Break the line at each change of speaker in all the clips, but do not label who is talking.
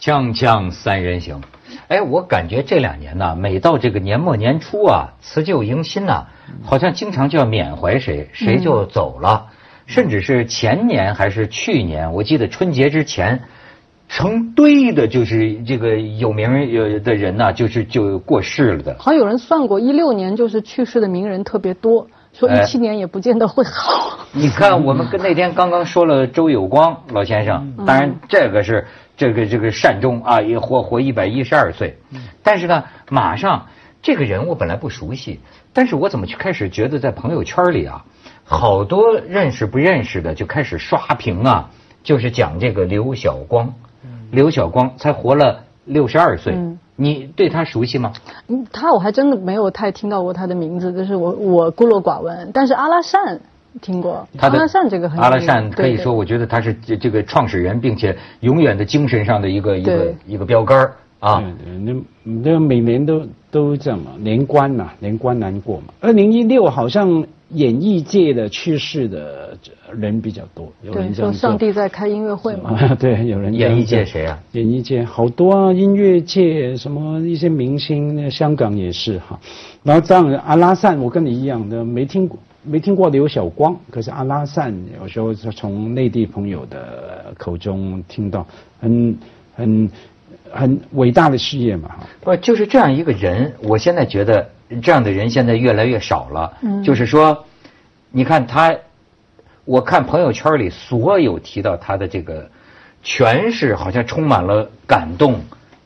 锵锵三人行，哎，我感觉这两年呢，每到这个年末年初啊，辞旧迎新呐、好像经常就要缅怀谁，谁就走了，甚至是前年还是去年，我记得春节之前，成堆的就是这个有名有的人呐、就是就过世了的。
好像有人算过，一六年就是去世的名人特别多，说
哎。
一七年也不见得会好。
你看，我们跟那天刚刚说了周有光老先生，当然这个是这个这个善终啊，也活活一百一十二岁，但是呢，马上这个人我本来不熟悉，但是我怎么就开始觉得在朋友圈里啊，好多认识不认识的就开始刷屏啊，就是讲这个刘晓光，刘晓光才活了六十二岁
嗯，
你对他熟悉吗？
嗯，他我还真的没有太听到过他的名字，就是我我孤陋寡闻。但是阿拉善听过，
他的
阿拉善这个很有
阿拉善可以说，我觉得他是这这个创始人，并且永远的精神上的一个一个一个标杆儿啊。
对对，那那每年都都这样嘛，年关嘛，年关难过嘛。二零一六好像演艺界的去世的人比较多，有，人
说上帝在开音乐会嘛。
啊，对，有人
演艺界谁啊？
演艺界好多啊，音乐界什么一些明星，那香港也是哈。然后这样阿拉善，我跟你一样的，没听过没听过的刘晓光，可是阿拉善有时候是从内地朋友的口中听到，很很很伟大的事业嘛哈。
不，就是这样一个人，我现在觉得这样的人现在越来越少了。
嗯
就是说，你看他，我看朋友圈里所有提到他的这个，全是好像充满了感动、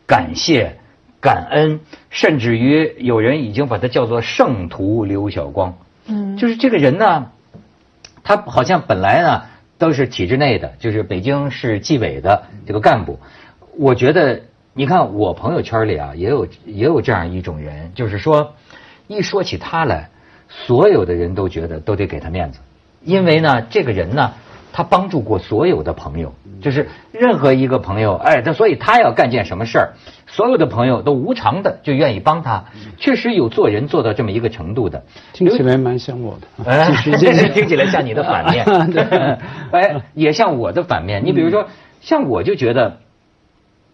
感谢、感恩，甚至于有人已经把他叫做圣徒刘晓光。
嗯，
就是这个人呢，他好像本来呢都是体制内的，就是北京市纪委的这个干部。我觉得，你看我朋友圈里啊，也有也有这样一种人，就是说，一说起他来，所有的人都觉得都得给他面子，因为呢，这个人呢，他帮助过所有的朋友，就是任何一个朋友，哎，他所以他要干件什么事儿，所有的朋友都无偿的就愿意帮他，确实有做人做到这么一个程度的。
听起来蛮像我的。
哎，
继续
这
继续
是听起来像你的反面，
对
哎，也像我的反面。你比如说，像我就觉得，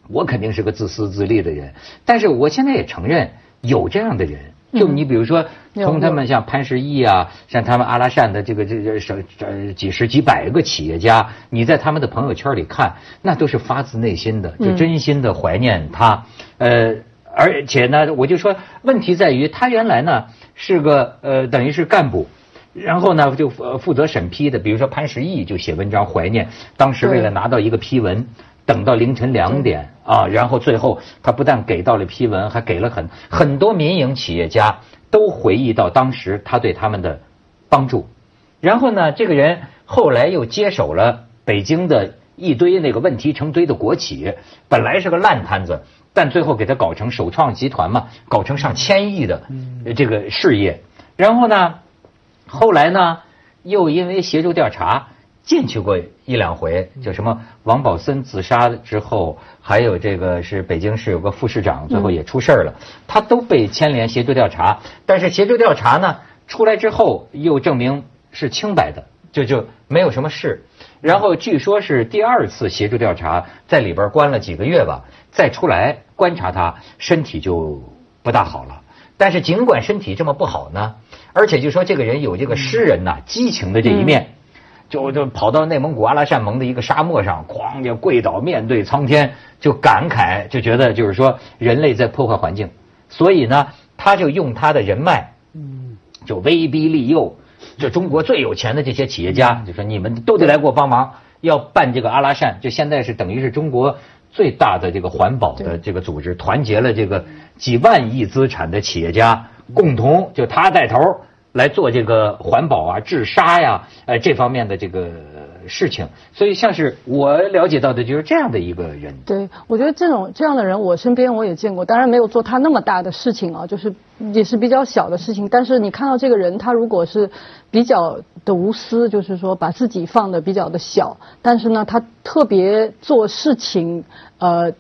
我肯定是个自私自利的人，但是我现在也承认有这样的人。就你比如说，从他们像潘石屹啊，像他们阿拉善的这个这这省呃几十几百个企业家，你在他们的朋友圈里看，那都是发自内心的，就
嗯
真心的怀念他。呃，而且呢，我就说问题在于他原来呢是个呃等于是干部。然后呢，就负负责审批的，比如说潘石屹就写文章怀念当时为了拿到一个批文，等到凌晨两点啊，然后最后他不但给到了批文，还给了很很多民营企业家都回忆到当时他对他们的帮助。然后呢，这个人后来又接手了北京的一堆那个问题成堆的国企，本来是个烂摊子，但最后给他搞成首创集团嘛，搞成上千亿的呃这个事业。然后呢，后来呢，又因为协助调查进去过一两回，就什么王宝森自杀之后，还有这个是北京市有个副市长，最后也出事儿了，他都被牵连协助调查。但是协助调查呢，出来之后又证明是清白的，就就没有什么事。然后据说是第二次协助调查，在里边关了几个月吧，再出来观察他，身体就不大好了。但是尽管身体这么不好呢，而且就说这个人有这个诗人呐、激情的这一面，就就跑到内蒙古阿拉善盟的一个沙漠上，哐就跪倒面对苍天，就感慨，就觉得就是说人类在破坏环境，所以呢，他就用他的人脉，嗯。就威逼利诱，就中国最有钱的这些企业家，就说你们都得来给我帮忙，要办这个阿拉善，就现在是等于是中国最大的这个环保的这个组织，团结了这个几万亿资产的企业家，共同就他带头来做这个环保啊、治沙呀、呃这方面的这个事情。所以像是我了解到的就是这样的一个人。
对，我觉得这种这样的人，我身边我也见过，当然没有做他那么大的事情啊，就是也是比较小的事情。但是你看到这个人，他如果是比较的无私，就是说把自己放的比较的小，但是呢，他特别做事情，呃。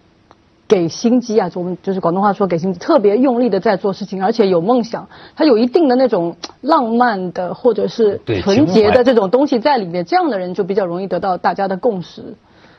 给心机啊，我们就是广东话说给心机，特别用力的在做事情，而且有梦想，他有一定的那种浪漫的或者是
对
纯洁的这种东西在里面，这样的人就比较容易得到大家的共识。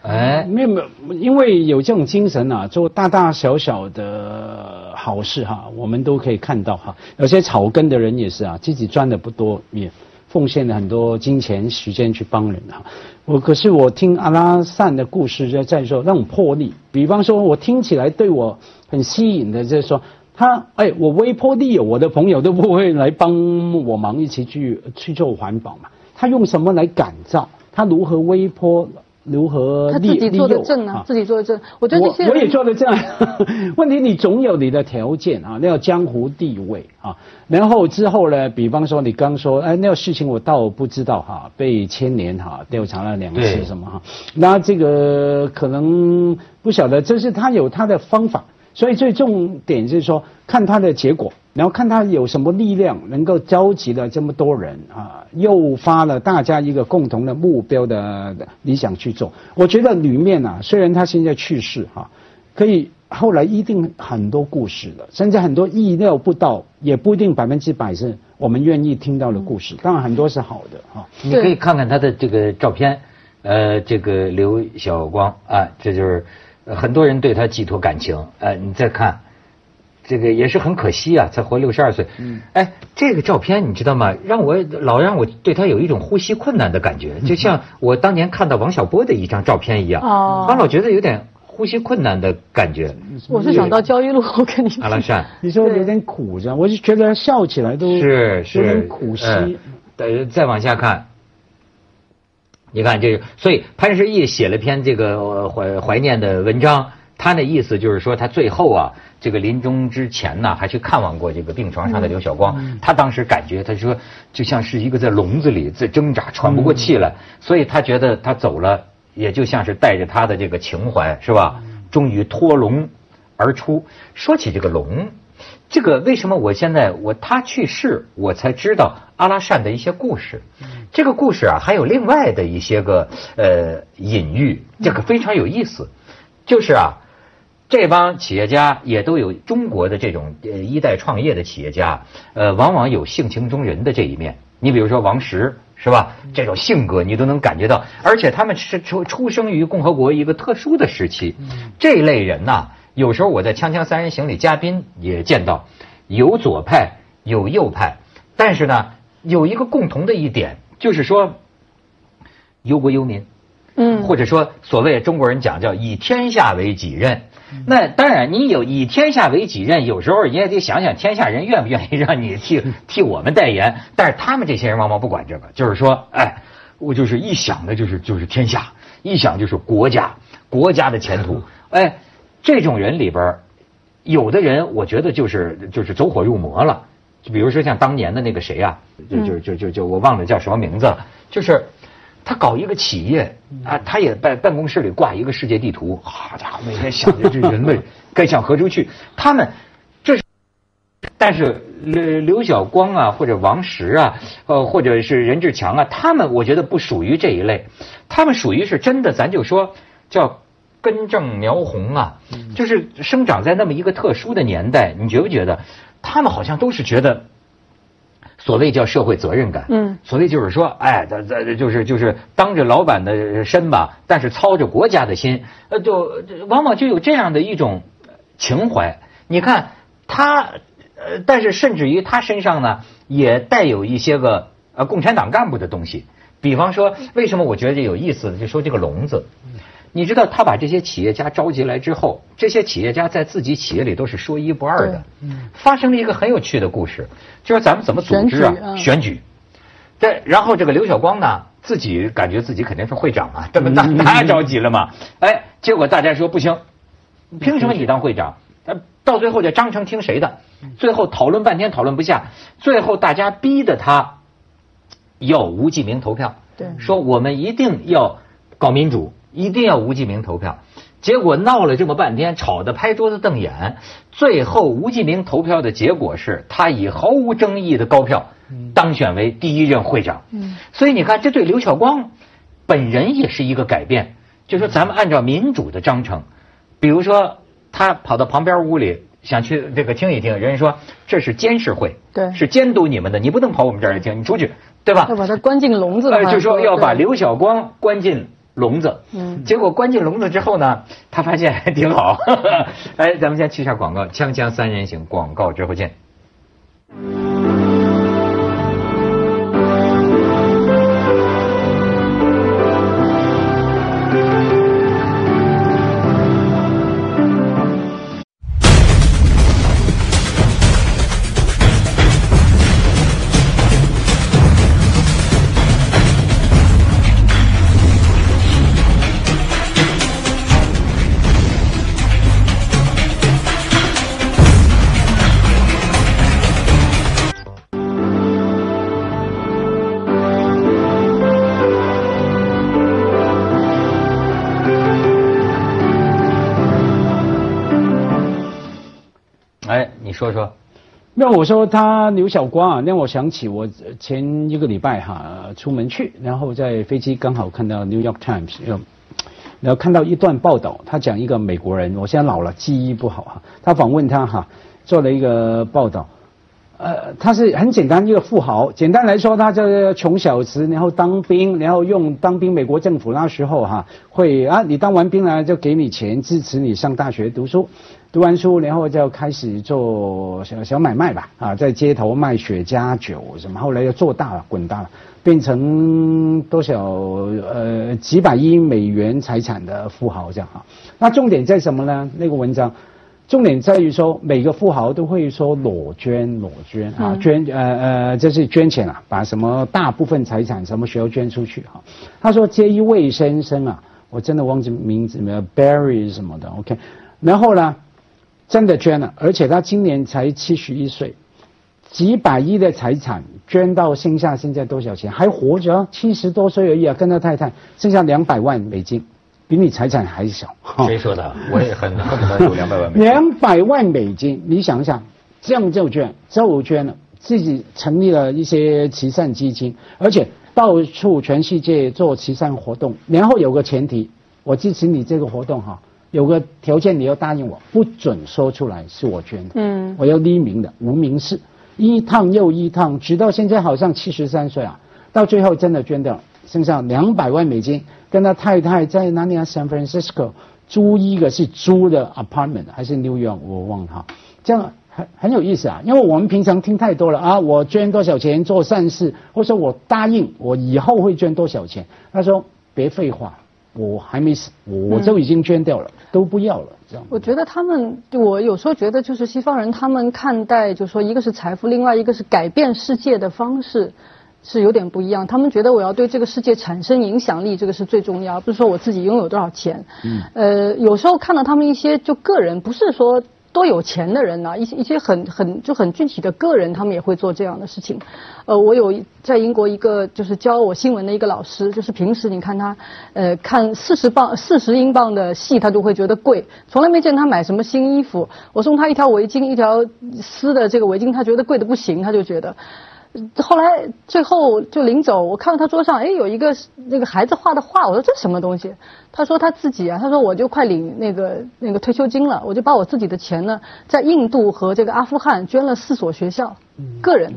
哎，
没有没有，因为有这种精神啊，做大大小小的好事哈，我们都可以看到哈。有些草根的人也是啊，自己赚的不多，也奉献了很多金钱、时间去帮人哈。我可是我听阿拉善的故事，就在说那种魄力。比方说，我听起来对我很吸引的，就是说他哎，我微波力有，我的朋友都不会来帮我忙，一起去去做环保嘛。他用什么来改造？他如何微波？如何
他自己做的正啊，自己做的证。我觉得这些
我也做的证。问题你总有你的条件啊，那要江湖地位啊。然后之后呢，比方说你刚说，哎，那个事情我倒不知道哈，被牵连哈，调查了两次什么哈。那这个可能不晓得，这是他有他的方法。所以最重点就是说，看他的结果，然后看他有什么力量能够召集了这么多人啊，诱发了大家一个共同的目标的理想去做。我觉得里面啊，虽然他现在去世哈，可以后来一定很多故事的，甚至很多意料不到，也不一定百分之百是我们愿意听到的故事。当然很多是好的哈。
你可以看看他的这个照片，呃，这个刘晓光啊，这就是。很多人对他寄托感情，哎，你再看，这个也是很可惜啊，才活六十二岁。嗯，哎，这个照片你知道吗？让我老让我对他有一种呼吸困难的感觉，就像 我当年看到王小波的一张照片一样。哦，我老觉得有点呼吸困难的感觉。
我是想到焦裕禄，我跟你
阿拉善，
你说有点苦着，我就觉得笑起来都
是是
有点苦兮。
呃，再往下看。你看，这个，所以潘石屹写了篇这个怀怀念的文章，他那意思就是说，他最后啊，这个临终之前呢，还去看望过这个病床上的刘晓光。他当时感觉，他说就像是一个在笼子里在挣扎，喘不过气来，所以他觉得他走了，也就像是带着他的这个情怀，是吧？终于脱笼而出。说起这个笼。这个为什么我现在我他去世，我才知道阿拉善的一些故事。这个故事啊，还有另外的一些个呃隐喻，这个非常有意思。就是啊，这帮企业家也都有中国的这种呃一代创业的企业家，呃，往往有性情中人的这一面。你比如说王石是吧？这种性格你都能感觉到，而且他们是出出生于共和国一个特殊的时期。这类人呐。有时候我在《锵锵三人行》里，嘉宾也见到有左派有右派，但是呢，有一个共同的一点，就是说忧国忧民，嗯，或者说所谓中国人讲叫以天下为己任。那当然，你有以天下为己任，有时候你也得想想天下人愿不愿意让你替 替我们代言。但是他们这些人往往不管这个，就是说，哎，我就是一想的就是就是天下，一想就是国家国家的前途，哎。这种人里边，有的人我觉得就是就是走火入魔了。就比如说像当年的那个谁啊，就就就就就我忘了叫什么名字了。就是他搞一个企业啊，他也办办公室里挂一个世界地图，好家伙，每天想着这人类 该向何处去。他们这是，但是刘刘晓光啊，或者王石啊，呃，或者是任志强啊，他们我觉得不属于这一类，他们属于是真的，咱就说叫。根正苗红啊，就是生长在那么一个特殊的年代，你觉不觉得？他们好像都是觉得，所谓叫社会责任感，嗯，所谓就是说，哎，这这就是就是当着老板的身吧，但是操着国家的心，呃，就往往就有这样的一种情怀。你看他，呃，但是甚至于他身上呢，也带有一些个呃共产党干部的东西。比方说，为什么我觉得有意思？就说这个笼子。你知道他把这些企业家召集来之后，这些企业家在自己企业里都是说一不二的。嗯发生了一个很有趣的故事，就是咱们怎么组织啊？选举。对，然后这个刘晓光呢，自己感觉自己肯定是会长啊，这么大他着急了嘛？哎，结果大家说不行，凭什么你当会长？到最后这章程听谁的？最后讨论半天讨论不下，最后大家逼的他要吴记名投票。
对，
说我们一定要搞民主。一定要吴继明投票，结果闹了这么半天，吵得拍桌子瞪眼。最后吴继明投票的结果是他以毫无争议的高票当选为第一任会长。嗯所以你看，这对刘晓光本人也是一个改变。就说咱们按照民主的章程，比如说他跑到旁边屋里想去这个听一听，人家说这是监事会，
对，
是监督你们的，你不能跑我们这儿来听，你出去，对吧？
要把他关进笼子。
呃，就说要把刘晓光关进。笼子，嗯，结果关进笼子之后呢，他发现还挺好。哎，咱们先去一下广告，锵锵三人行，广告之后见。说说，
那我说他刘晓光啊，让我想起我前一个礼拜哈出门去，然后在飞机刚好看到 New York Times，然后看到一段报道，他讲一个美国人，我现在老了记忆不好哈，他访问他哈做了一个报道。呃，他是很简单一个富豪。简单来说，他就是穷小子，然后当兵，然后用当兵。美国政府那时候哈会啊，你当完兵了就给你钱支持你上大学读书，读完书然后就开始做小小买卖吧啊，在街头卖雪茄酒什么，后来又做大了，滚大了，变成多少呃几百亿美元财产的富豪这样哈。那重点在什么呢？那个文章。重点在于说，每个富豪都会说裸捐，裸捐啊，捐呃呃，这是捐钱啊，把什么大部分财产什么时候捐出去哈？他说这一位先生啊，我真的忘记名字没有，Barry 什么的，OK，然后呢，真的捐了，而且他今年才七十一岁，几百亿的财产捐到剩下现在多少钱？还活着，七十多岁而已啊，跟他太太剩下两百万美金。比你财产还小，
谁说的？我也很恨不得有 两百万美金。
两百万美金，你想想，这样就捐，就捐了，自己成立了一些慈善基金，而且到处全世界做慈善活动。然后有个前提，我支持你这个活动哈，有个条件你要答应我，不准说出来是我捐的，嗯，我要匿名的，无名氏，一趟又一趟，直到现在好像七十三岁啊，到最后真的捐掉了，剩下两百万美金。跟他太太在哪里啊？San Francisco 租一个是租的 apartment 还是 New York？我忘了哈。这样很很有意思啊，因为我们平常听太多了啊，我捐多少钱做善事，或者说我答应我以后会捐多少钱。他说别废话，我还没死，我就已经捐掉了，都不要了。这样。
我觉得他们，我有时候觉得就是西方人，他们看待就是说一个是财富，另外一个是改变世界的方式。是有点不一样，他们觉得我要对这个世界产生影响力，这个是最重要，不是说我自己拥有多少钱。嗯。呃，有时候看到他们一些就个人，不是说多有钱的人呐，一些一些很很就很具体的个人，他们也会做这样的事情。呃，我有在英国一个就是教我新闻的一个老师，就是平时你看他，呃，看四十磅四十英镑的戏，他就会觉得贵，从来没见他买什么新衣服。我送他一条围巾，一条丝的这个围巾，他觉得贵的不行，他就觉得。后来最后就临走，我看到他桌上哎有一个那个孩子画的画，我说这什么东西？他说他自己啊，他说我就快领那个那个退休金了，我就把我自己的钱呢，在印度和这个阿富汗捐了四所学校，个人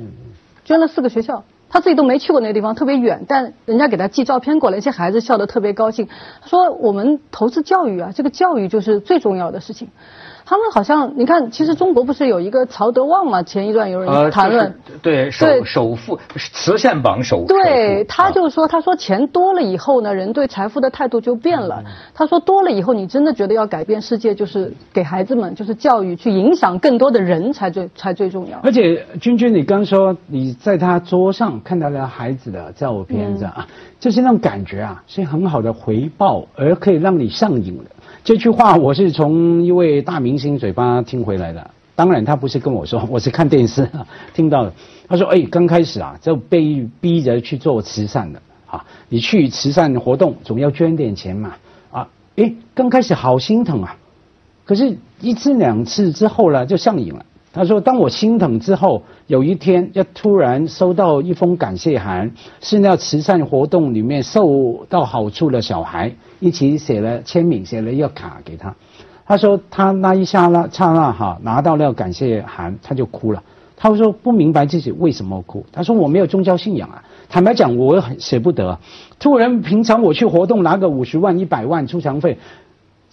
捐了四个学校，他自己都没去过那个地方，特别远，但人家给他寄照片过来，一些孩子笑得特别高兴。他说我们投资教育啊，这个教育就是最重要的事情。他们好像，你看，其实中国不是有一个曹德旺嘛？前一段有人谈论，
对首首富慈善榜首，
对，他就说，他说钱多了以后呢，人对财富的态度就变了。他说多了以后，你真的觉得要改变世界，就是给孩子们，就是教育，去影响更多的人才最才最重要。
而且君君，你刚说你在他桌上看到了孩子的照片，这样，就是那种感觉啊，是很好的回报，而可以让你上瘾的。这句话我是从一位大明星嘴巴听回来的，当然他不是跟我说，我是看电视听到的。他说：“哎，刚开始啊，就被逼着去做慈善的啊，你去慈善活动总要捐点钱嘛啊，哎，刚开始好心疼啊，可是一次两次之后呢，就上瘾了。”他说：“当我心疼之后，有一天就突然收到一封感谢函，是那慈善活动里面受到好处的小孩一起写了签名，写了一个卡给他。他说他那一下那刹那哈拿到那个感谢函，他就哭了。他说不明白自己为什么哭。他说我没有宗教信仰啊。坦白讲，我很舍不得。突然平常我去活动拿个五十万、一百万出场费，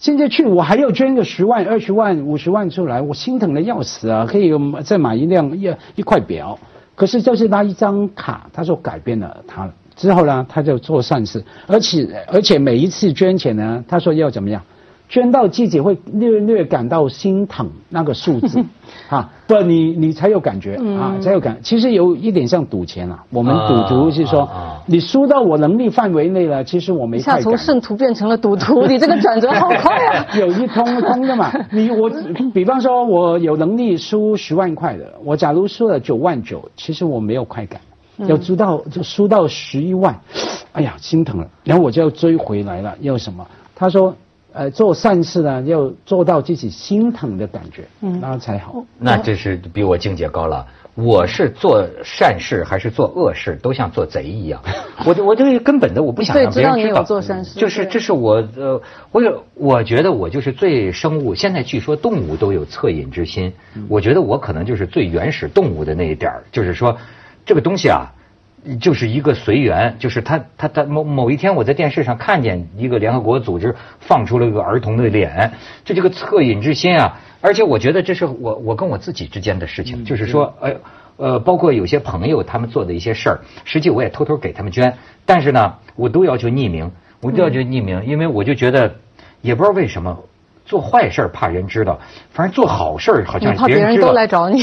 现在去我还要捐个十万、二十万、五十万出来，我心疼的要死啊！可以再买一辆一一块表。可是就是那一张卡，他说改变了他。之后呢，他就做善事，而且而且每一次捐钱呢，他说要怎么样？捐到自己会略略感到心疼那个数字，啊，不，你你才有感觉啊，才有感。其实有一点像赌钱啊，我们赌徒是说，你输到我能力范围内了，其实我没。一
下从圣徒变成了赌徒，你这个转折好快啊！
有一通通的嘛，你我比方说，我有能力输十万块的，我假如输了九万九，其实我没有快感。要知道就输到十一万，哎呀，心疼了。然后我就要追回来了，要什么？他说。呃，做善事呢，要做到自己心疼的感觉，嗯，那才好。
那这是比我境界高了。我是做善事还是做恶事，都像做贼一样。我就我这根本的我不想让别人知道。
做善事。
就是这是我呃，我有我觉得我就是最生物。现在据说动物都有恻隐之心，我觉得我可能就是最原始动物的那一点儿，就是说这个东西啊。就是一个随缘，就是他他他某某一天我在电视上看见一个联合国组织放出了一个儿童的脸，就这个恻隐之心啊，而且我觉得这是我我跟我自己之间的事情，就是说，哎呃，包括有些朋友他们做的一些事儿，实际我也偷偷给他们捐，但是呢，我都要求匿名，我都要求匿名，因为我就觉得也不知道为什么做坏事怕人知道，反正做好事好像别人知道，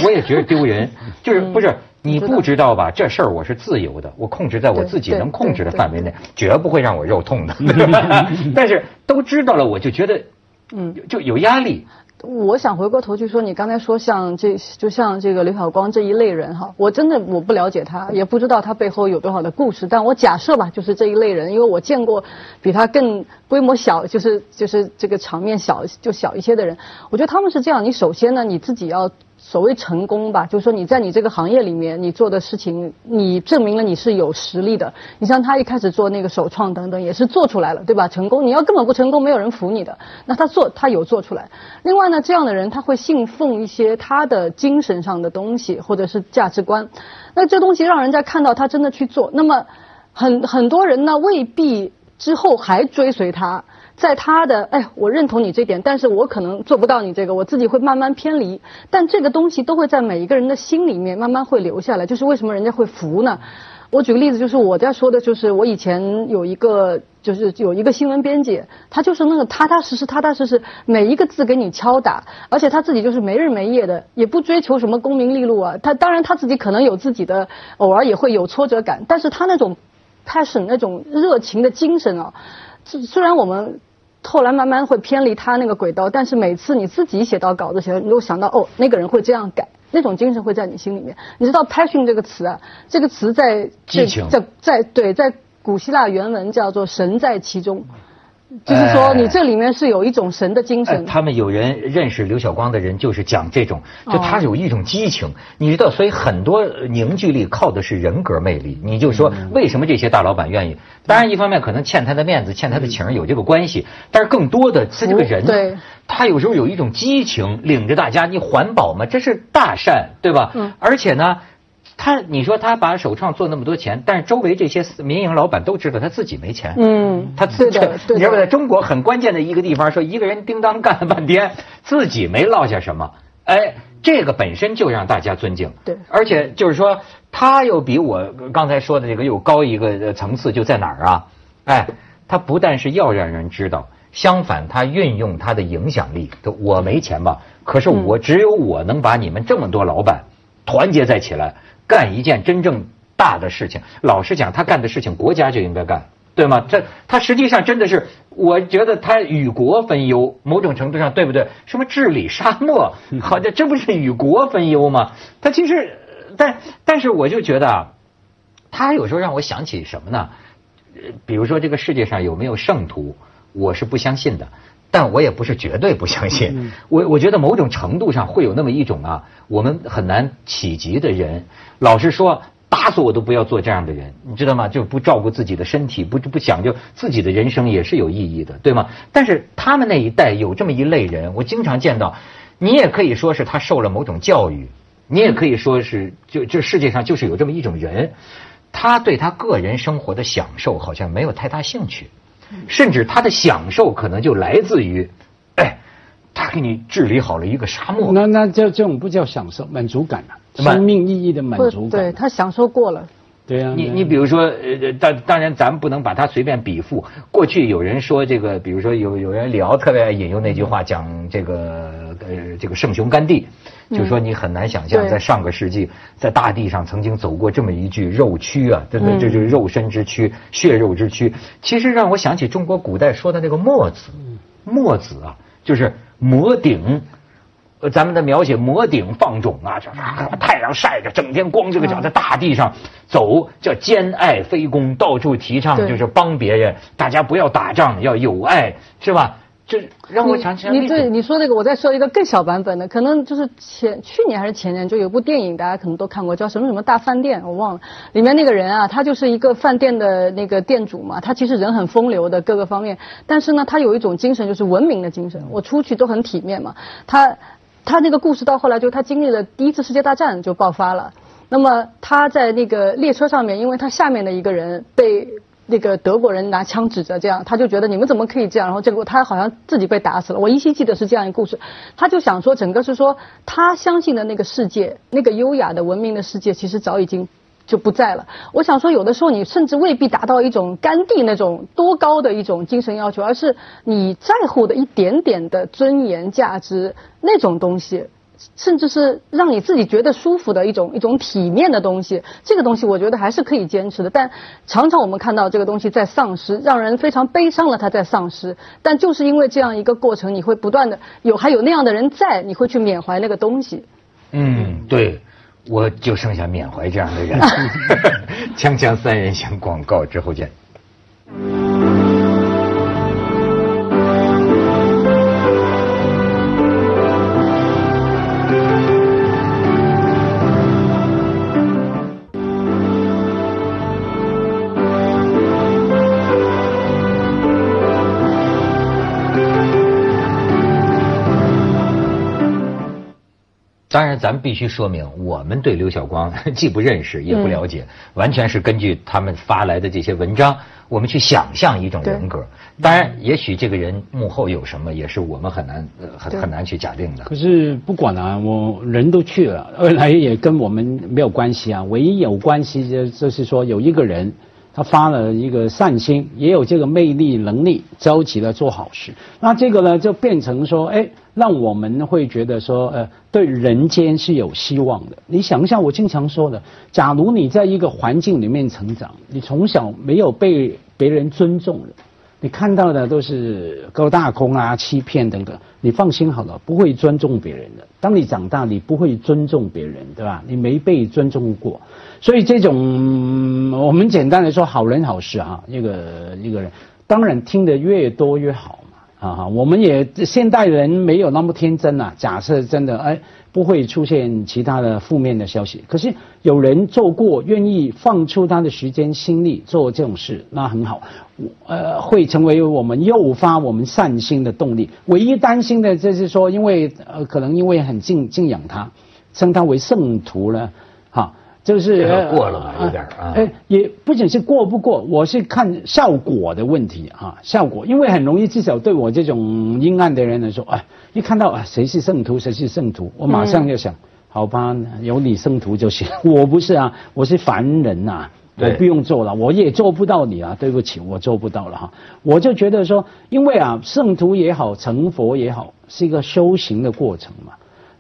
我也觉得丢人，就是不是。你不知道吧？这事儿我是自由的，我控制在我自己能控制的范围内，绝不会让我肉痛的。但是都知道了，我就觉得，嗯，就有压力。
我想回过头去说，你刚才说像这就像这个刘晓光这一类人哈，我真的我不了解他，也不知道他背后有多少的故事。但我假设吧，就是这一类人，因为我见过比他更规模小，就是就是这个场面小就小一些的人。我觉得他们是这样，你首先呢，你自己要。所谓成功吧，就是说你在你这个行业里面，你做的事情，你证明了你是有实力的。你像他一开始做那个首创等等，也是做出来了，对吧？成功，你要根本不成功，没有人服你的。那他做，他有做出来。另外呢，这样的人他会信奉一些他的精神上的东西或者是价值观，那这东西让人家看到他真的去做，那么很很多人呢未必之后还追随他。在他的哎，我认同你这点，但是我可能做不到你这个，我自己会慢慢偏离。但这个东西都会在每一个人的心里面慢慢会留下来。就是为什么人家会服呢？我举个例子，就是我在说的，就是我以前有一个，就是有一个新闻编辑，他就是那个踏踏实实、踏踏实实，每一个字给你敲打，而且他自己就是没日没夜的，也不追求什么功名利禄啊。他当然他自己可能有自己的，偶尔也会有挫折感，但是他那种 passion 那种热情的精神啊，虽然我们。后来慢慢会偏离他那个轨道，但是每次你自己写到稿子前，你都想到哦，那个人会这样改，那种精神会在你心里面。你知道 passion 这个词啊，这个词在在在对在古希腊原文叫做神在其中。就是说，你这里面是有一种神的精神。
他们有人认识刘晓光的人，就是讲这种，就他有一种激情，你知道，所以很多凝聚力靠的是人格魅力。你就说，为什么这些大老板愿意？当然，一方面可能欠他的面子，欠他的情有这个关系，但是更多的是这个人，对他有时候有一种激情，领着大家，你环保嘛，这是大善，对吧？嗯。而且呢。他，你说他把首创做那么多钱，但是周围这些民营老板都知道他自己没钱。嗯，他自己，你知道在中国很关键的一个地方，说一个人叮当干了半天，自己没落下什么。哎，这个本身就让大家尊敬。
对，
而且就是说，他又比我刚才说的这个又高一个层次，就在哪儿啊？哎，他不但是要让人知道，相反，他运用他的影响力。我没钱吧？可是我只有我能把你们这么多老板团结在起来。干一件真正大的事情，老实讲，他干的事情国家就应该干，对吗？这他实际上真的是，我觉得他与国分忧，某种程度上对不对？什么治理沙漠，好像这不是与国分忧吗？他其实，但但是我就觉得啊，他有时候让我想起什么呢？比如说这个世界上有没有圣徒，我是不相信的。但我也不是绝对不相信，我我觉得某种程度上会有那么一种啊，我们很难企及的人。老实说，打死我都不要做这样的人，你知道吗？就不照顾自己的身体，不不讲究自己的人生也是有意义的，对吗？但是他们那一代有这么一类人，我经常见到，你也可以说是他受了某种教育，你也可以说是，就这世界上就是有这么一种人，他对他个人生活的享受好像没有太大兴趣，甚至他的享受可能就来自于，哎，他给你治理好了一个沙漠。
那那这这种不叫享受，满足感啊，生命意义的满足感。
对他享受过了。
对啊，
你你比如说，呃，当当然咱们不能把它随便比附。过去有人说这个，比如说有有人聊，特别爱引用那句话，讲这个呃这个圣雄甘地，就说你很难想象，在上个世纪，在大地上曾经走过这么一具肉躯啊，真的这就是肉身之躯、血肉之躯。其实让我想起中国古代说的那个墨子，墨子啊，就是摩顶。呃，咱们的描写摩顶放种啊，这啊太阳晒着，整天光着个脚在大地上走，叫兼爱非攻，到处提倡就是帮别人，大家不要打仗，要有爱，是吧？这让我想起来
你你对你说这个，我再说一个更小版本的，可能就是前去年还是前年，就有部电影，大家可能都看过，叫什么什么大饭店，我忘了。里面那个人啊，他就是一个饭店的那个店主嘛，他其实人很风流的各个方面，但是呢，他有一种精神，就是文明的精神。我出去都很体面嘛。他他那个故事到后来，就他经历了第一次世界大战就爆发了。那么他在那个列车上面，因为他下面的一个人被那个德国人拿枪指着，这样他就觉得你们怎么可以这样？然后结果他好像自己被打死了。我依稀记得是这样一个故事。他就想说，整个是说他相信的那个世界，那个优雅的文明的世界，其实早已经。就不在了。我想说，有的时候你甚至未必达到一种甘地那种多高的一种精神要求，而是你在乎的一点点的尊严、价值那种东西。甚至是让你自己觉得舒服的一种一种体面的东西，这个东西我觉得还是可以坚持的。但常常我们看到这个东西在丧失，让人非常悲伤了，它在丧失。但就是因为这样一个过程，你会不断的有还有那样的人在，你会去缅怀那个东西。
嗯，对，我就剩下缅怀这样的人。锵锵三人行广告之后见。当然，咱们必须说明，我们对刘晓光 既不认识也不了解，完全是根据他们发来的这些文章，我们去想象一种人格。当然，也许这个人幕后有什么，也是我们很难、呃、很很难去假定的。
可是不管啊，我人都去了，二来也跟我们没有关系啊。唯一有关系就就是说有一个人，他发了一个善心，也有这个魅力能力，着急的做好事。那这个呢，就变成说，哎，让我们会觉得说，呃，对人间是有希望的。你想一下，我经常说的，假如你在一个环境里面成长，你从小没有被别人尊重的。你看到的都是高大空啊、欺骗等等，你放心好了，不会尊重别人的。当你长大，你不会尊重别人，对吧？你没被尊重过，所以这种、我们简单的说，好人好事啊，一个一个人，当然听得越多越好，啊哈，我们也现代人没有那么天真呐、假设真的哎。不会出现其他的负面的消息。可是有人做过，愿意放出他的时间心力做这种事，那很好，呃，会成为我们诱发我们善心的动力。唯一担心的就是说，因为呃，可能因为很敬敬仰他，称他为圣徒了，就是
过了吧有点啊
哎，也不仅是过不过，我是看效果的问题啊，效果，因为很容易，至少对我这种阴暗的人来说，哎，一看到啊谁是圣徒，谁是圣徒，我马上就想，好吧，有你圣徒就行，我不是啊，我是凡人呐、我不用做了，我也做不到你啊，对不起，我做不到了哈。我就觉得说，因为啊，圣徒也好，成佛也好，是一个修行的过程嘛。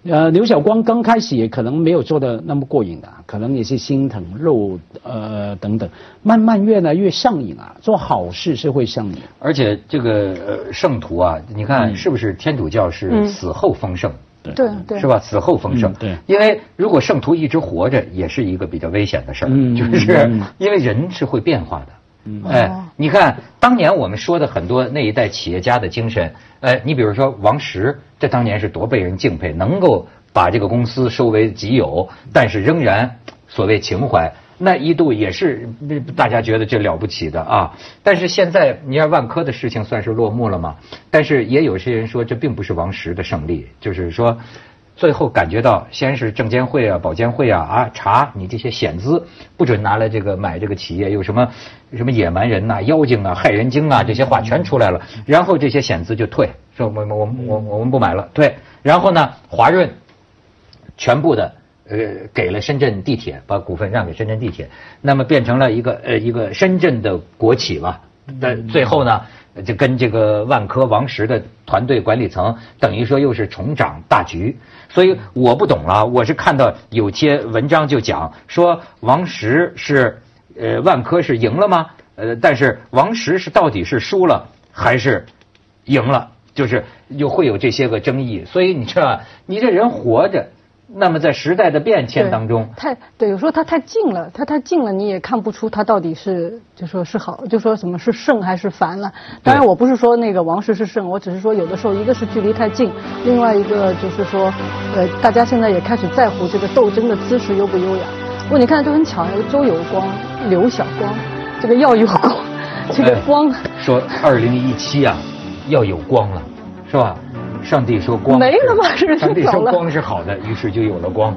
呃，刘晓光刚开始也可能没有做的那么过瘾的、可能也是心疼肉呃等等，慢慢越来越上瘾啊。做好事是会上瘾，
而且这个呃圣徒啊，你看是不是天主教是
嗯
死后丰盛？
对对，
是？吧？死后丰盛
嗯，对
因为如果圣徒一直活着，也是一个比较危险的事儿，
嗯
就是
嗯
因为人是会变化的。
嗯
哎
哦，
你看当年我们说的很多那一代企业家的精神，哎，你比如说王石，这当年是多被人敬佩，能够把这个公司收为己有，但是仍然所谓情怀，那一度也是呃大家觉得这了不起的啊。但是现在你看万科的事情算是落幕了嘛？但是也有些人说这并不是王石的胜利，就是说。最后感觉到，先是证监会啊、保监会啊啊查你这些险资，不准拿来这个买这个企业，有什么什么野蛮人呐、妖精啊、害人精啊这些话全出来了，然后这些险资就退，说我我我我我们不买了，退。然后呢，华润全部的呃给了深圳地铁，把股份让给深圳地铁，那么变成了一个呃一个深圳的国企了。但最后呢，就跟这个万科王石的团队管理层等于说又是重掌大局，所以我不懂了。我是看到有些文章就讲说王石是呃万科是赢了吗？呃，但是王石是到底是输了还是赢了？就是又会有这些个争议。所以你知道，你这人活着。那么在时代的变迁当中，
太对，有时候它太近了，它太近了，你也看不出它到底是就说是好，就说什么是胜还是烦了。当然，我不是说那个王石是胜，我只是说有的时候一个是距离太近，另外一个就是说，呃，大家现在也开始在乎这个斗争的姿势优不优雅。不过你看就很巧，有周有光、刘晓光，这个要有光，这个光。
说二零一七啊，要有光了，是吧？上帝说光
没了吗？
上帝说光是好的，于是就有了光。